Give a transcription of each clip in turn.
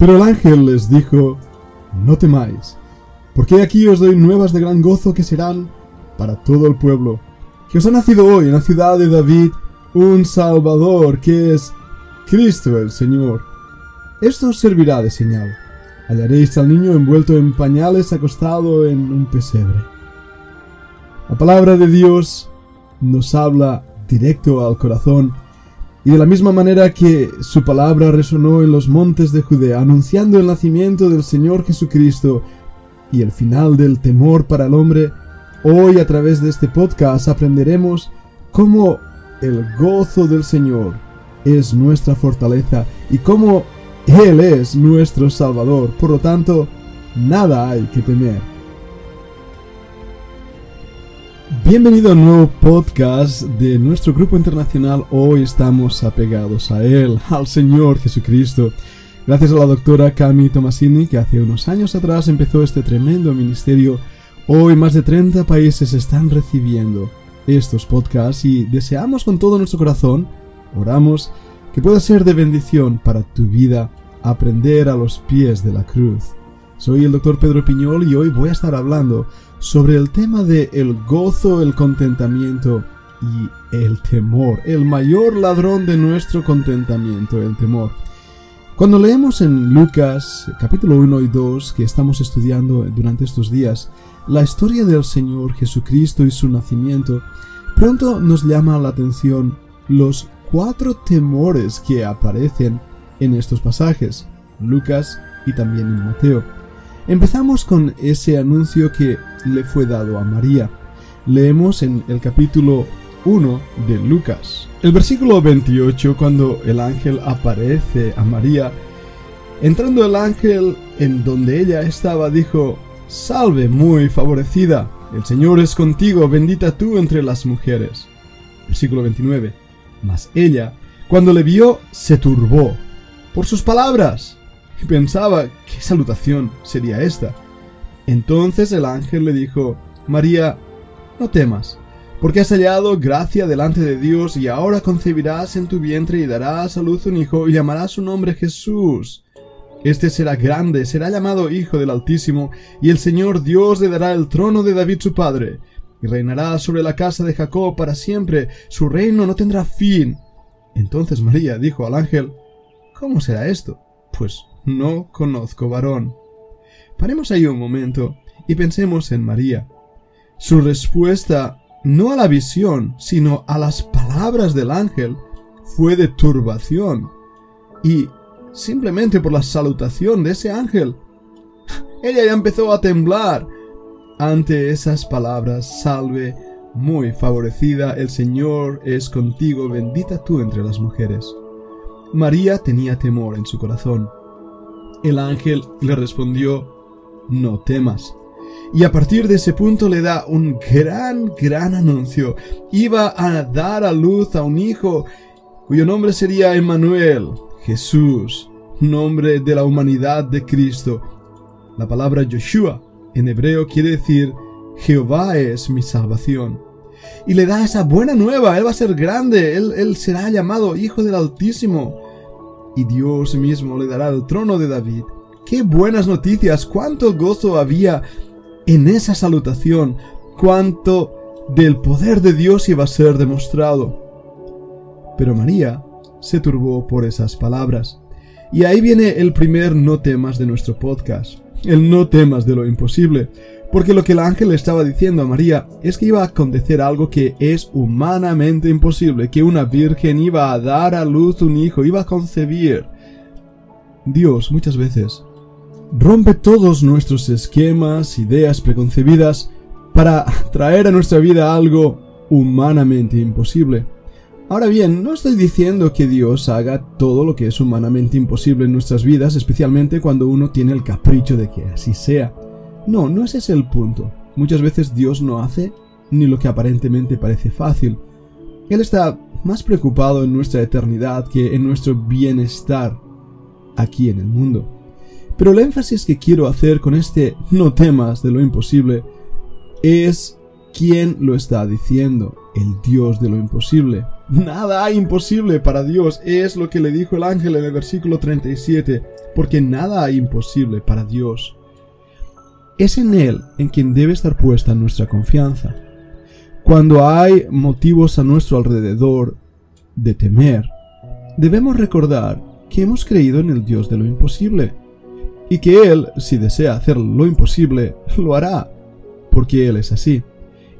Pero el ángel les dijo, no temáis, porque aquí os doy nuevas de gran gozo que serán para todo el pueblo, que os ha nacido hoy en la ciudad de David un Salvador, que es Cristo el Señor. Esto os servirá de señal. Hallaréis al niño envuelto en pañales acostado en un pesebre. La palabra de Dios nos habla directo al corazón y de la misma manera que su palabra resonó en los montes de Judea, anunciando el nacimiento del Señor Jesucristo y el final del temor para el hombre, hoy a través de este podcast aprenderemos cómo el gozo del Señor es nuestra fortaleza y cómo Él es nuestro Salvador. Por lo tanto, nada hay que temer. Bienvenido a un nuevo podcast de nuestro grupo internacional. Hoy estamos apegados a Él, al Señor Jesucristo. Gracias a la doctora Cami Tomasini, que hace unos años atrás empezó este tremendo ministerio. Hoy más de 30 países están recibiendo estos podcasts y deseamos con todo nuestro corazón, oramos, que pueda ser de bendición para tu vida aprender a los pies de la cruz. Soy el doctor Pedro Piñol y hoy voy a estar hablando sobre el tema de el gozo, el contentamiento y el temor, el mayor ladrón de nuestro contentamiento, el temor. Cuando leemos en Lucas capítulo 1 y 2 que estamos estudiando durante estos días la historia del Señor Jesucristo y su nacimiento, pronto nos llama la atención los cuatro temores que aparecen en estos pasajes, Lucas y también en Mateo. Empezamos con ese anuncio que le fue dado a María. Leemos en el capítulo 1 de Lucas. El versículo 28, cuando el ángel aparece a María, entrando el ángel en donde ella estaba, dijo, Salve muy favorecida, el Señor es contigo, bendita tú entre las mujeres. Versículo 29. Mas ella, cuando le vio, se turbó por sus palabras y pensaba, ¿qué salutación sería esta? Entonces el ángel le dijo, María, no temas, porque has hallado gracia delante de Dios y ahora concebirás en tu vientre y darás a luz un hijo y llamarás su nombre Jesús. Este será grande, será llamado Hijo del Altísimo, y el Señor Dios le dará el trono de David su padre, y reinará sobre la casa de Jacob para siempre, su reino no tendrá fin. Entonces María dijo al ángel, ¿Cómo será esto? Pues no conozco varón. Paremos ahí un momento y pensemos en María. Su respuesta no a la visión, sino a las palabras del ángel, fue de turbación. Y simplemente por la salutación de ese ángel, ella ya empezó a temblar ante esas palabras, salve, muy favorecida, el Señor es contigo, bendita tú entre las mujeres. María tenía temor en su corazón. El ángel le respondió, no temas. Y a partir de ese punto le da un gran, gran anuncio. Iba a dar a luz a un hijo cuyo nombre sería Emmanuel, Jesús, nombre de la humanidad de Cristo. La palabra Joshua en hebreo quiere decir Jehová es mi salvación. Y le da esa buena nueva, Él va a ser grande, Él, él será llamado Hijo del Altísimo y Dios mismo le dará el trono de David. ¡Qué buenas noticias! ¡Cuánto gozo había en esa salutación! ¡Cuánto del poder de Dios iba a ser demostrado! Pero María se turbó por esas palabras. Y ahí viene el primer no temas de nuestro podcast. El no temas de lo imposible. Porque lo que el ángel le estaba diciendo a María es que iba a acontecer algo que es humanamente imposible, que una virgen iba a dar a luz un hijo, iba a concebir. Dios muchas veces rompe todos nuestros esquemas, ideas preconcebidas, para traer a nuestra vida algo humanamente imposible. Ahora bien, no estoy diciendo que Dios haga todo lo que es humanamente imposible en nuestras vidas, especialmente cuando uno tiene el capricho de que así sea. No, no ese es el punto. Muchas veces Dios no hace ni lo que aparentemente parece fácil. Él está más preocupado en nuestra eternidad que en nuestro bienestar aquí en el mundo. Pero el énfasis que quiero hacer con este no temas de lo imposible es quién lo está diciendo, el Dios de lo imposible. Nada hay imposible para Dios, es lo que le dijo el ángel en el versículo 37. porque nada hay imposible para Dios. Es en Él en quien debe estar puesta nuestra confianza. Cuando hay motivos a nuestro alrededor de temer, debemos recordar que hemos creído en el Dios de lo imposible y que Él, si desea hacer lo imposible, lo hará, porque Él es así.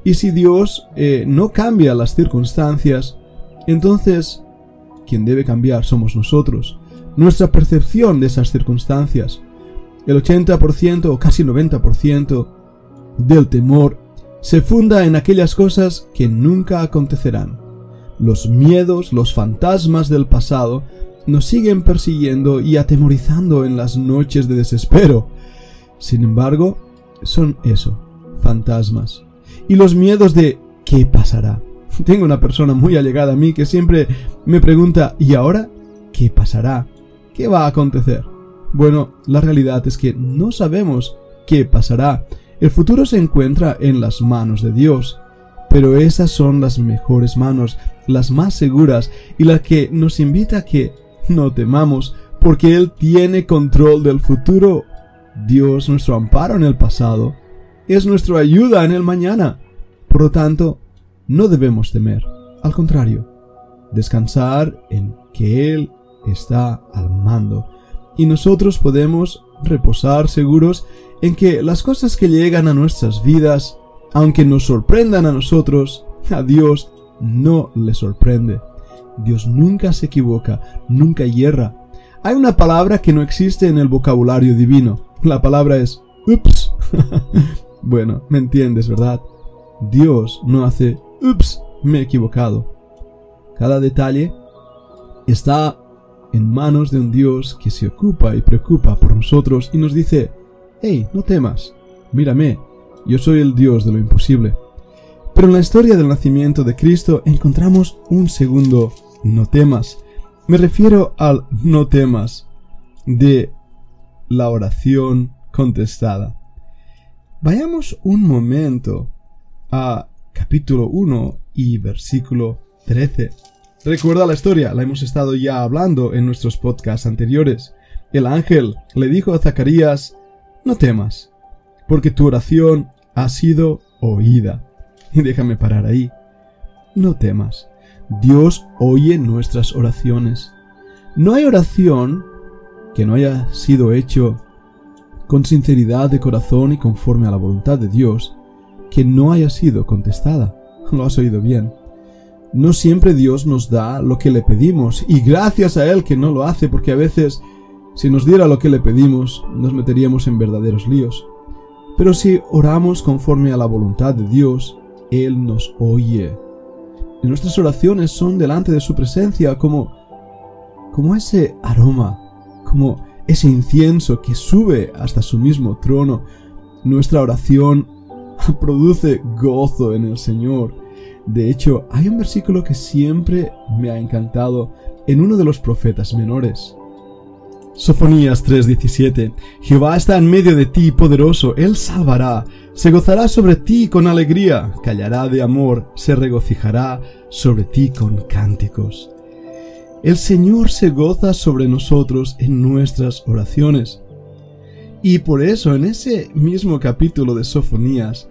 Y si Dios eh, no cambia las circunstancias, entonces quien debe cambiar somos nosotros, nuestra percepción de esas circunstancias. El 80% o casi 90% del temor se funda en aquellas cosas que nunca acontecerán. Los miedos, los fantasmas del pasado nos siguen persiguiendo y atemorizando en las noches de desespero. Sin embargo, son eso, fantasmas. Y los miedos de ¿qué pasará? Tengo una persona muy allegada a mí que siempre me pregunta ¿y ahora qué pasará? ¿Qué va a acontecer? Bueno, la realidad es que no sabemos qué pasará. El futuro se encuentra en las manos de Dios. Pero esas son las mejores manos, las más seguras y las que nos invita a que no temamos, porque Él tiene control del futuro. Dios, nuestro amparo en el pasado, es nuestra ayuda en el mañana. Por lo tanto, no debemos temer. Al contrario, descansar en que Él está al mando. Y nosotros podemos reposar seguros en que las cosas que llegan a nuestras vidas, aunque nos sorprendan a nosotros, a Dios no le sorprende. Dios nunca se equivoca, nunca hierra. Hay una palabra que no existe en el vocabulario divino. La palabra es ups. bueno, me entiendes, ¿verdad? Dios no hace ups, me he equivocado. Cada detalle está en manos de un Dios que se ocupa y preocupa por nosotros y nos dice, hey, no temas, mírame, yo soy el Dios de lo imposible. Pero en la historia del nacimiento de Cristo encontramos un segundo no temas. Me refiero al no temas de la oración contestada. Vayamos un momento a capítulo 1 y versículo 13. Recuerda la historia, la hemos estado ya hablando en nuestros podcasts anteriores. El ángel le dijo a Zacarías, no temas, porque tu oración ha sido oída. Déjame parar ahí. No temas. Dios oye nuestras oraciones. No hay oración que no haya sido hecho con sinceridad de corazón y conforme a la voluntad de Dios, que no haya sido contestada. Lo has oído bien. No siempre Dios nos da lo que le pedimos, y gracias a Él que no lo hace, porque a veces, si nos diera lo que le pedimos, nos meteríamos en verdaderos líos. Pero si oramos conforme a la voluntad de Dios, Él nos oye. Y nuestras oraciones son delante de su presencia como, como ese aroma, como ese incienso que sube hasta su mismo trono. Nuestra oración produce gozo en el Señor. De hecho, hay un versículo que siempre me ha encantado en uno de los profetas menores. Sofonías 3:17 Jehová está en medio de ti, poderoso, Él salvará, se gozará sobre ti con alegría, callará de amor, se regocijará sobre ti con cánticos. El Señor se goza sobre nosotros en nuestras oraciones. Y por eso en ese mismo capítulo de Sofonías,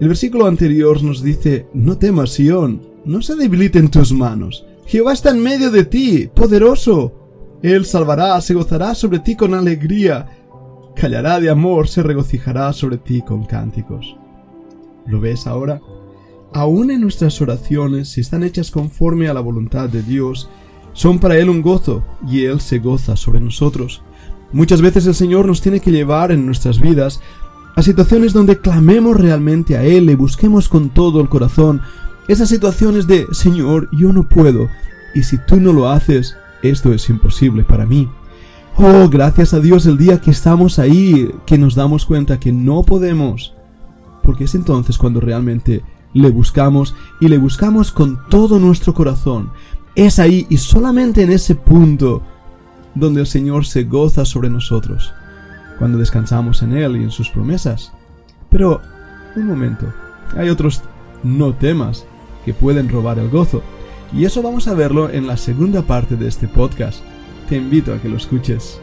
el versículo anterior nos dice, no temas, Sión, no se debiliten tus manos. Jehová está en medio de ti, poderoso. Él salvará, se gozará sobre ti con alegría, callará de amor, se regocijará sobre ti con cánticos. ¿Lo ves ahora? Aún en nuestras oraciones, si están hechas conforme a la voluntad de Dios, son para Él un gozo, y Él se goza sobre nosotros. Muchas veces el Señor nos tiene que llevar en nuestras vidas a situaciones donde clamemos realmente a Él y busquemos con todo el corazón esas situaciones de Señor, yo no puedo, y si tú no lo haces, esto es imposible para mí. Oh, gracias a Dios el día que estamos ahí, que nos damos cuenta que no podemos. Porque es entonces cuando realmente le buscamos y le buscamos con todo nuestro corazón. Es ahí y solamente en ese punto donde el Señor se goza sobre nosotros, cuando descansamos en Él y en sus promesas. Pero, un momento, hay otros no temas que pueden robar el gozo. Y eso vamos a verlo en la segunda parte de este podcast. Te invito a que lo escuches.